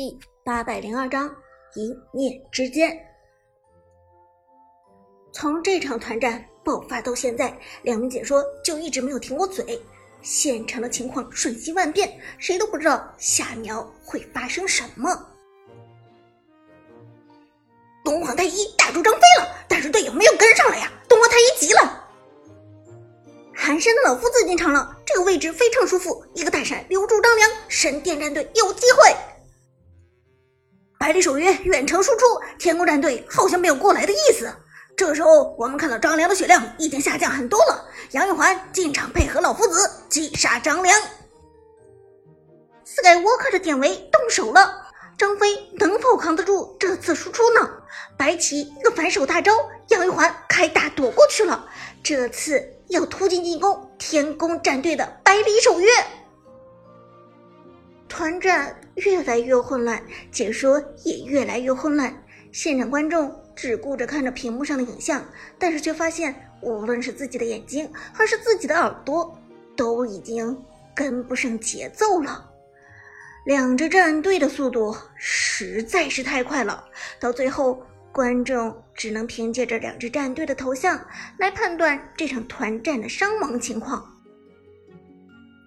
第八百零二章一念之间。从这场团战爆发到现在，两名解说就一直没有停过嘴。现场的情况瞬息万变，谁都不知道下秒会发生什么。东皇太一打住张飞了，但是队友没有跟上来呀！东皇太一急了。寒山的老夫子进场了，这个位置非常舒服，一个大闪留住张良，神殿战队有机会。百里守约远程输出，天宫战队好像没有过来的意思。这时候我们看到张良的血量已经下降很多了。杨玉环进场配合老夫子击杀张良。Skywalker 的典韦动手了，张飞能否扛得住这次输出呢？白起一个反手大招，杨玉环开大躲过去了。这次要突进进攻天宫战队的百里守约。团战越来越混乱，解说也越来越混乱。现场观众只顾着看着屏幕上的影像，但是却发现，无论是自己的眼睛还是自己的耳朵，都已经跟不上节奏了。两支战队的速度实在是太快了，到最后，观众只能凭借着两支战队的头像来判断这场团战的伤亡情况。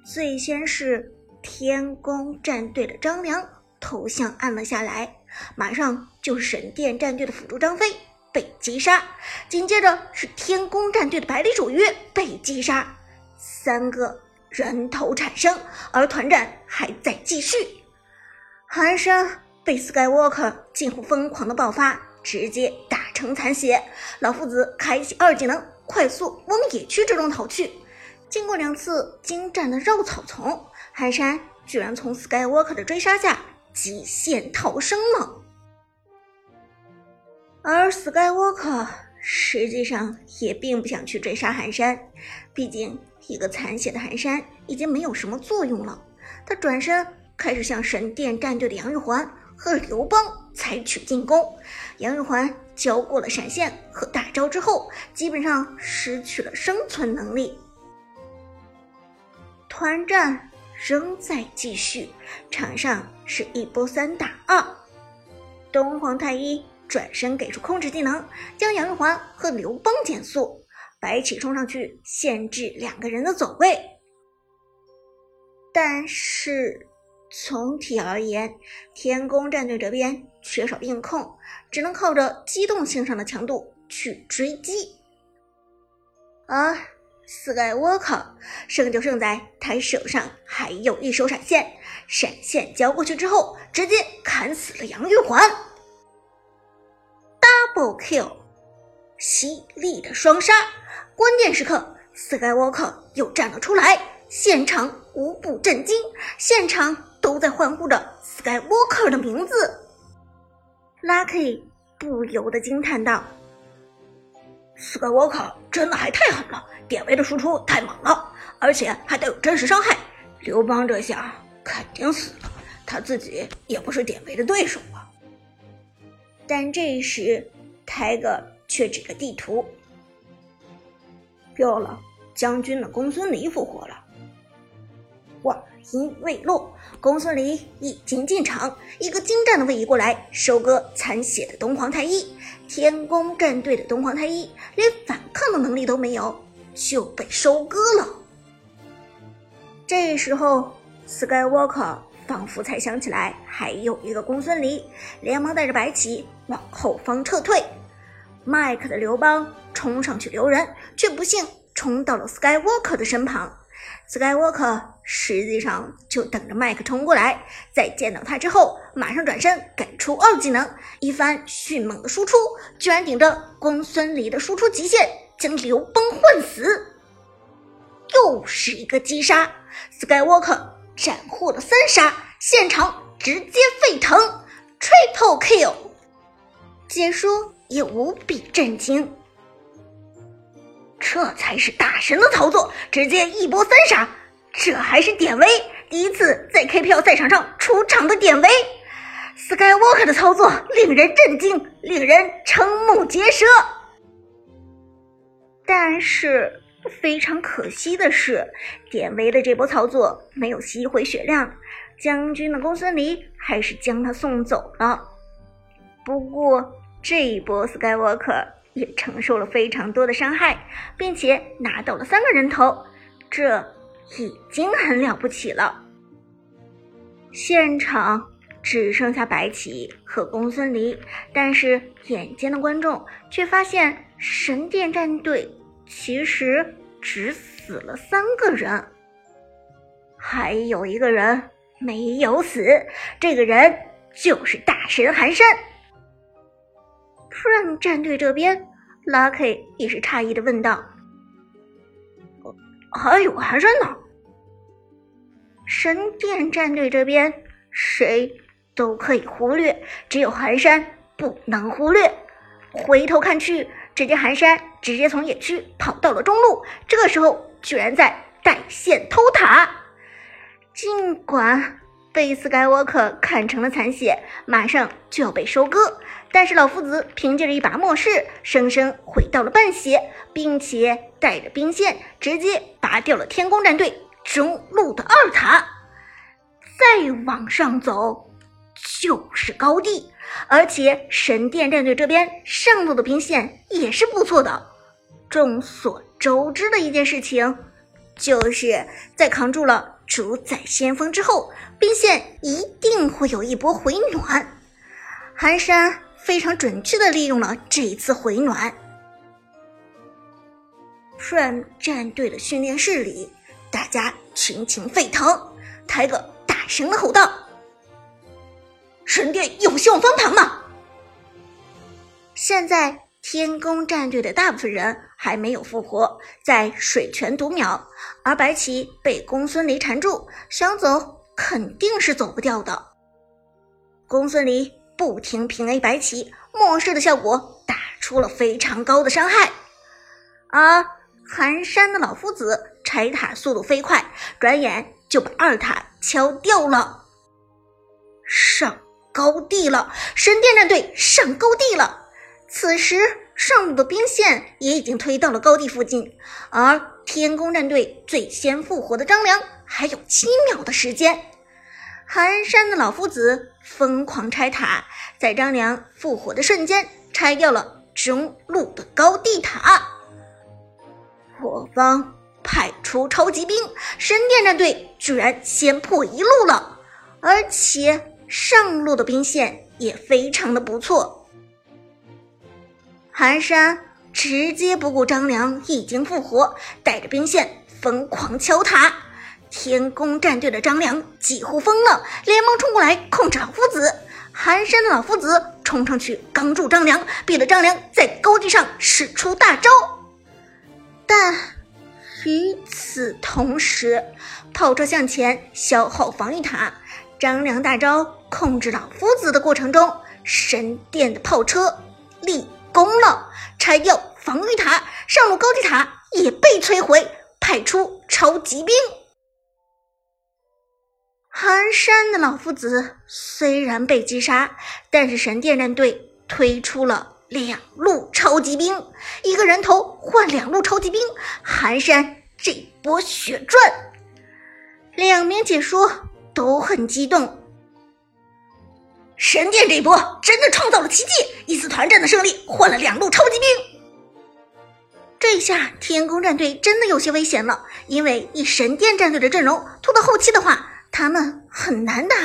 最先是。天宫战队的张良头像暗了下来，马上就是神殿战队的辅助张飞被击杀，紧接着是天宫战队的百里守约被击杀，三个人头产生，而团战还在继续。寒山被 Skywalker 近乎疯狂的爆发，直接打成残血。老夫子开启二技能，快速往野区之中逃去。经过两次精湛的绕草丛。寒山居然从 Skywalker 的追杀下极限逃生了，而 Skywalker 实际上也并不想去追杀寒山，毕竟一个残血的寒山已经没有什么作用了。他转身开始向神殿战队的杨玉环和刘邦采取进攻。杨玉环交过了闪现和大招之后，基本上失去了生存能力。团战。仍在继续，场上是一波三打二。东皇太一转身给出控制技能，将杨玉环和刘邦减速。白起冲上去限制两个人的走位。但是总体而言，天宫战队这边缺少硬控，只能靠着机动性上的强度去追击。而。Skywalker 胜就胜在他手上还有一手闪现，闪现交过去之后，直接砍死了杨玉环，Double Kill，犀利的双杀。关键时刻，Skywalker 又站了出来，现场无不震惊，现场都在欢呼着 Skywalker 的名字。Lucky 不由得惊叹道死个我靠真的还太狠了。”典韦的输出太猛了，而且还带有真实伤害。刘邦这下肯定死了，他自己也不是典韦的对手啊。但这时泰戈却指着地图：“漂了，将军的公孙离复活了。”话音未落，公孙离已经进场，一个精湛的位移过来，收割残血的东皇太一。天宫战队的东皇太一连反抗的能力都没有。就被收割了。这时候，Skywalker 仿佛才想起来还有一个公孙离，连忙带着白起往后方撤退。麦克的刘邦冲上去留人，却不幸冲到了 Skywalker 的身旁。Skywalker 实际上就等着麦克冲过来，在见到他之后，马上转身给出二技能，一番迅猛的输出，居然顶着公孙离的输出极限。将刘邦换死，又是一个击杀，Skywalker 斩获了三杀，现场直接沸腾，Triple Kill，解说也无比震惊，这才是大神的操作，直接一波三杀，这还是典韦第一次在 KPL 赛场上出场的典韦，Skywalker 的操作令人震惊，令人瞠目结舌。但是非常可惜的是，典韦的这波操作没有吸回血量，将军的公孙离还是将他送走了。不过这一波 Skywalker 也承受了非常多的伤害，并且拿到了三个人头，这已经很了不起了。现场只剩下白起和公孙离，但是眼尖的观众却发现神殿战队。其实只死了三个人，还有一个人没有死，这个人就是大神寒山。Prime 战队这边，Lucky 也是诧异的问道：“还有寒山呢？”神殿战队这边谁都可以忽略，只有寒山不能忽略。回头看去。只见寒山直接从野区跑到了中路，这个时候居然在带线偷塔。尽管被斯盖沃克砍成了残血，马上就要被收割，但是老夫子凭借着一把末世，生生回到了半血，并且带着兵线直接拔掉了天宫战队中路的二塔。再往上走就是高地。而且神殿战队这边上路的兵线也是不错的。众所周知的一件事情，就是在扛住了主宰先锋之后，兵线一定会有一波回暖。寒山非常准确的利用了这一次回暖。Prime 战队的训练室里，大家群情沸腾，泰戈大声的吼道。神殿有希望翻盘吗？现在天宫战队的大部分人还没有复活，在水泉读秒，而白起被公孙离缠住，想走肯定是走不掉的。公孙离不停平 A 白起，末世的效果打出了非常高的伤害，而寒山的老夫子拆塔速度飞快，转眼就把二塔敲掉了，上。高地了，神殿战队上高地了。此时上路的兵线也已经推到了高地附近，而天宫战队最先复活的张良还有七秒的时间。寒山的老夫子疯狂拆塔，在张良复活的瞬间拆掉了中路的高地塔。我方派出超级兵，神殿战队居然先破一路了，而且。上路的兵线也非常的不错，寒山直接不顾张良已经复活，带着兵线疯狂敲塔。天宫战队的张良几乎疯了，连忙冲过来控制老夫子。寒山的老夫子冲上去刚住张良，逼得张良在高地上使出大招。但与此同时，炮车向前消耗防御塔，张良大招。控制老夫子的过程中，神殿的炮车立功了，拆掉防御塔，上路高地塔也被摧毁，派出超级兵。寒山的老夫子虽然被击杀，但是神殿战队推出了两路超级兵，一个人头换两路超级兵，寒山这波血赚。两名解说都很激动。神殿这一波真的创造了奇迹，一次团战的胜利换了两路超级兵。这下天宫战队真的有些危险了，因为以神殿战队的阵容拖到后期的话，他们很难打。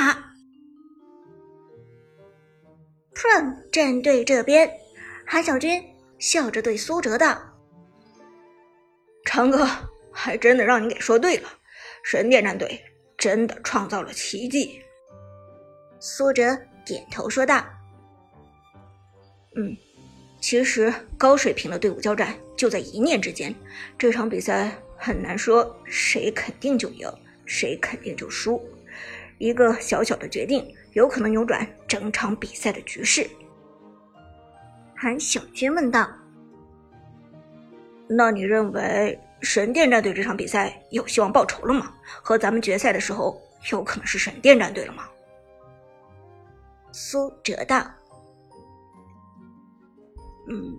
Prime 战队这边，韩小军笑着对苏哲道：“长哥，还真的让你给说对了，神殿战队真的创造了奇迹。”苏哲。点头说道：“嗯，其实高水平的队伍交战就在一念之间。这场比赛很难说谁肯定就赢，谁肯定就输。一个小小的决定，有可能扭转整场比赛的局势。”韩小军问道：“那你认为神殿战队这场比赛有希望报仇了吗？和咱们决赛的时候有可能是神殿战队了吗？”苏哲道：“嗯，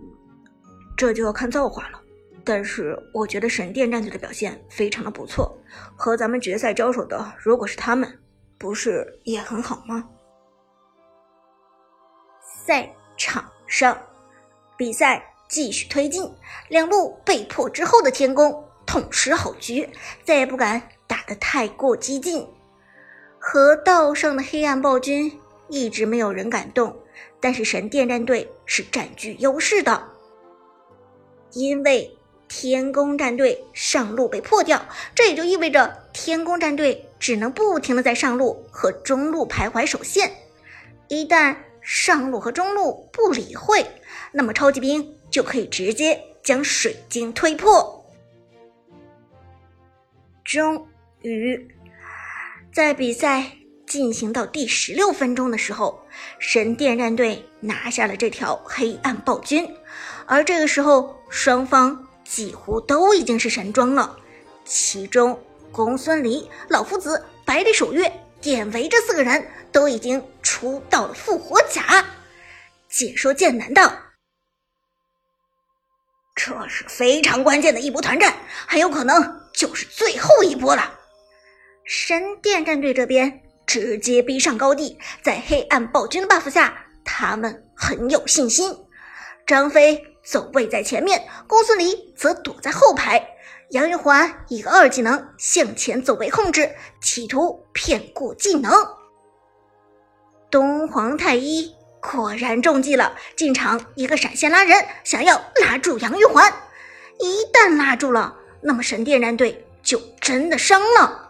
这就要看造化了。但是我觉得神殿战队的表现非常的不错，和咱们决赛交手的如果是他们，不是也很好吗？赛场上，比赛继续推进，两路被迫之后的天宫痛失好局，再也不敢打得太过激进。河道上的黑暗暴君一直没有人敢动，但是神殿战队是占据优势的，因为。天宫战队上路被破掉，这也就意味着天宫战队只能不停的在上路和中路徘徊守线。一旦上路和中路不理会，那么超级兵就可以直接将水晶推破。终于，在比赛进行到第十六分钟的时候，神殿战队拿下了这条黑暗暴君，而这个时候双方。几乎都已经是神装了，其中公孙离、老夫子、百里守约、典韦这四个人都已经出到了复活甲。解说剑南道：“这是非常关键的一波团战，很有可能就是最后一波了。”神殿战队这边直接逼上高地，在黑暗暴君的 buff 下，他们很有信心。张飞。走位在前面，公孙离则躲在后排。杨玉环一个二技能向前走位控制，企图骗过技能。东皇太一果然中计了，进场一个闪现拉人，想要拉住杨玉环。一旦拉住了，那么神殿战队就真的伤了。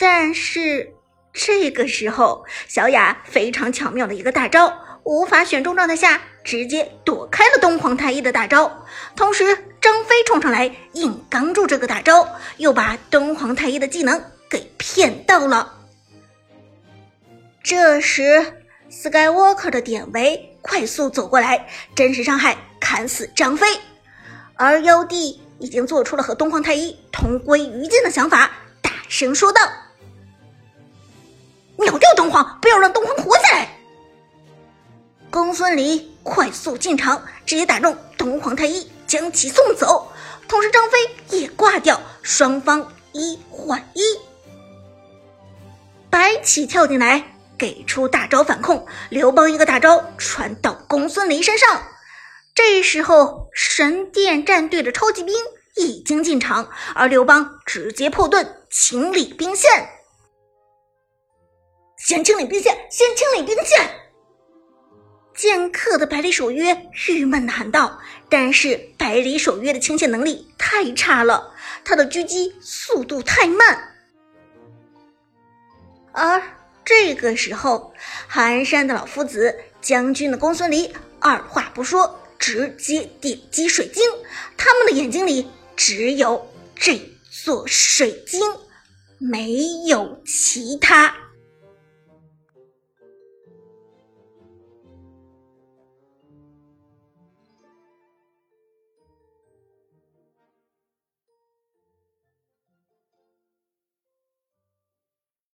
但是这个时候，小雅非常巧妙的一个大招。无法选中状态下，直接躲开了东皇太一的大招，同时张飞冲上来硬刚住这个大招，又把东皇太一的技能给骗到了。这时，Skywalker 的典韦快速走过来，真实伤害砍死张飞，而妖帝已经做出了和东皇太一同归于尽的想法，大声说道：“秒掉东皇，不要让东皇活下来！”公孙离快速进场，直接打中东皇太一，将其送走。同时，张飞也挂掉，双方一换一。白起跳进来，给出大招反控，刘邦一个大招传到公孙离身上。这时候，神殿战队的超级兵已经进场，而刘邦直接破盾清理兵线。先清理兵线，先清理兵线。剑客的百里守约郁闷的喊道：“但是百里守约的清线能力太差了，他的狙击速度太慢。”而这个时候，寒山的老夫子、将军的公孙离二话不说，直接点击水晶。他们的眼睛里只有这座水晶，没有其他。